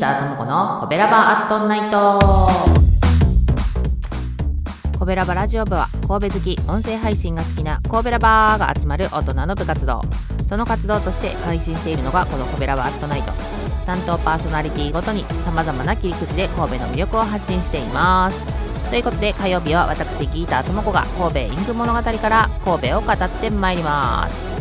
ターともこのコベラバアットナイト。コベラバラジオ部は神戸好き音声配信が好きな神戸ラバーが集まる大人の部活動。その活動として配信しているのがこのコベラバアットナイト。担当パーソナリティごとに様々な切り口で神戸の魅力を発信しています。ということで火曜日は私ギーターともこが神戸インク物語から神戸を語ってまいります。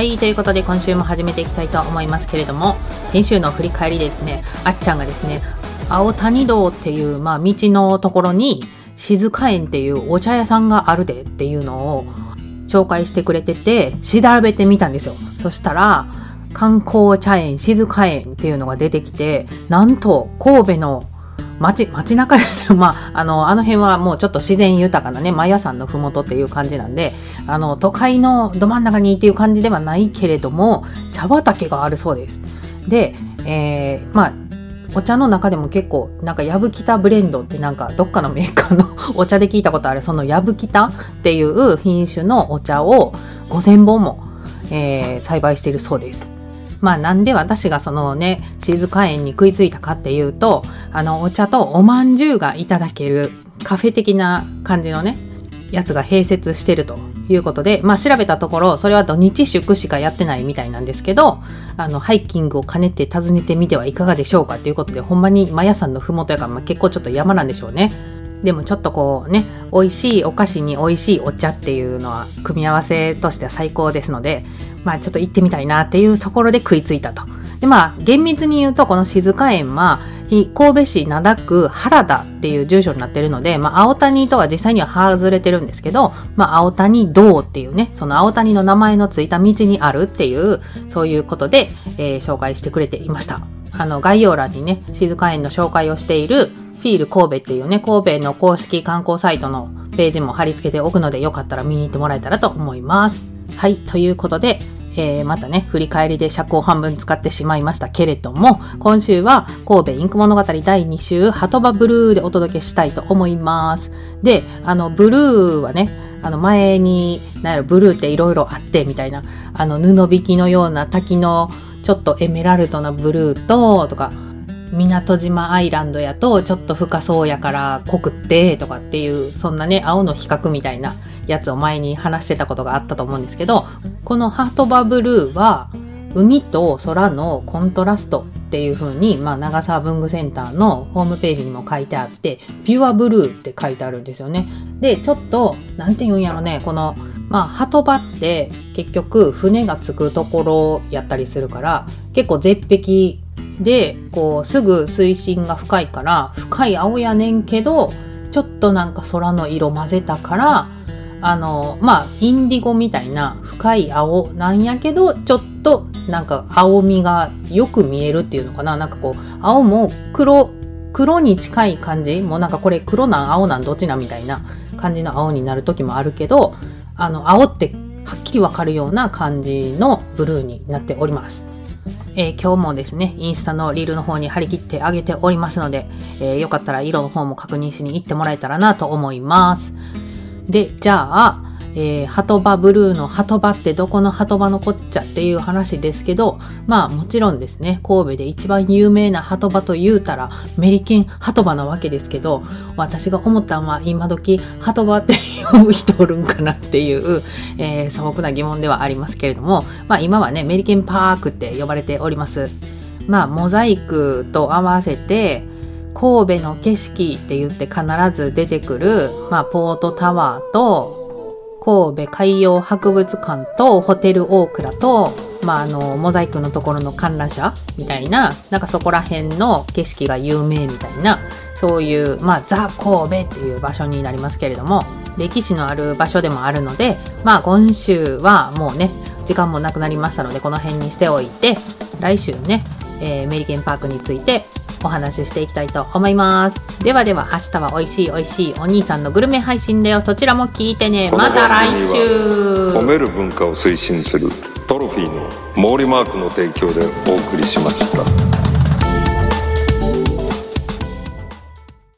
はいということで今週も始めていきたいと思いますけれども先週の振り返りですねあっちゃんがですね青谷道っていう、まあ、道のところに静か園っていうお茶屋さんがあるでっていうのを紹介してくれてて調べてみたんですよ。そしたら観光茶園静か園っていうのが出てきてなんと神戸の街街中で まああのあの辺はもうちょっと自然豊かなねマヤ山の麓っていう感じなんであの都会のど真ん中にっていう感じではないけれども茶畑があるそうですで、えー、まあお茶の中でも結構なんかヤブキタブレンドってなんかどっかのメーカーの お茶で聞いたことあるそのヤブキタっていう品種のお茶を5,000本も、えー、栽培しているそうです。まあなんで私がそのね静か園に食いついたかっていうとあのお茶とおまんじゅうがいただけるカフェ的な感じのねやつが併設してるということで、まあ、調べたところそれは土日祝しかやってないみたいなんですけどあのハイキングを兼ねて訪ねてみてはいかがでしょうかということでほんまにマヤ山の麓やから、まあ、結構ちょっと山なんでしょうね。でもちょっとこうね美味しいお菓子に美味しいお茶っていうのは組み合わせとしては最高ですのでまあちょっと行ってみたいなっていうところで食いついたと。でまあ厳密に言うとこの静園は神戸市灘区原田っていう住所になってるので、まあ、青谷とは実際には外れてるんですけど、まあ、青谷道っていうねその青谷の名前のついた道にあるっていうそういうことで、えー、紹介してくれていましたあの概要欄にね静園の紹介をしているフィール神戸っていうね神戸の公式観光サイトのページも貼り付けておくのでよかったら見に行ってもらえたらと思いますはいということでえー、またね、振り返りで尺を半分使ってしまいましたけれども、今週は神戸インク物語第2週、ハトバブルーでお届けしたいと思います。で、あの、ブルーはね、あの前に、なんやろ、ブルーっていろいろあってみたいな、あの布引きのような滝のちょっとエメラルドなブルーと、とか、港島アイランドやとちょっと深そうやから濃くってとかっていうそんなね青の比較みたいなやつを前に話してたことがあったと思うんですけどこのハートバブルーは海と空のコントラストっていう風に、まあ、長沢文具センターのホームページにも書いてあってピュアブルーって書いてあるんですよね。でちょっと何て言うんやろねこのまあ鳩場って結局船が着くところやったりするから結構絶壁でこうすぐ水深が深いから深い青やねんけどちょっとなんか空の色混ぜたからあのまあインディゴみたいな深い青なんやけどちょっとなんか青みがよく見えるっていうのかななんかこう青も黒黒に近い感じもうなんかこれ黒なん青なんどっちなんみたいな感じの青になる時もあるけどあの青ってはっきりわかるような感じのブルーになっております。えー、今日もですね、インスタのリールの方に張り切ってあげておりますので、えー、よかったら色の方も確認しに行ってもらえたらなと思います。で、じゃあ、えー、ハトバブルーのハトバってどこのハトバのこっちゃっていう話ですけどまあもちろんですね神戸で一番有名なハトバと言うたらメリケンハトバなわけですけど私が思ったのは今時ハトバって呼ぶ人おるんかなっていう、えー、素朴な疑問ではありますけれどもまあ今はねメリケンパークって呼ばれております。まあモザイクと合わせて神戸の景色って言って必ず出てくる、まあ、ポートタワーと神戸海洋博物館とホテルオークラと、まあ、あのモザイクのところの観覧車みたいななんかそこら辺の景色が有名みたいなそういう、まあ、ザ・神戸っていう場所になりますけれども歴史のある場所でもあるので、まあ、今週はもうね時間もなくなりましたのでこの辺にしておいて来週ね、えー、メリケンパークについてお話ししていきたいと思います。ではでは明日は美味しい美味しいお兄さんのグルメ配信だよ。そちらも聞いてね。また来週褒める文化を推進するトロフィーの毛利マークの提供でお送りしました。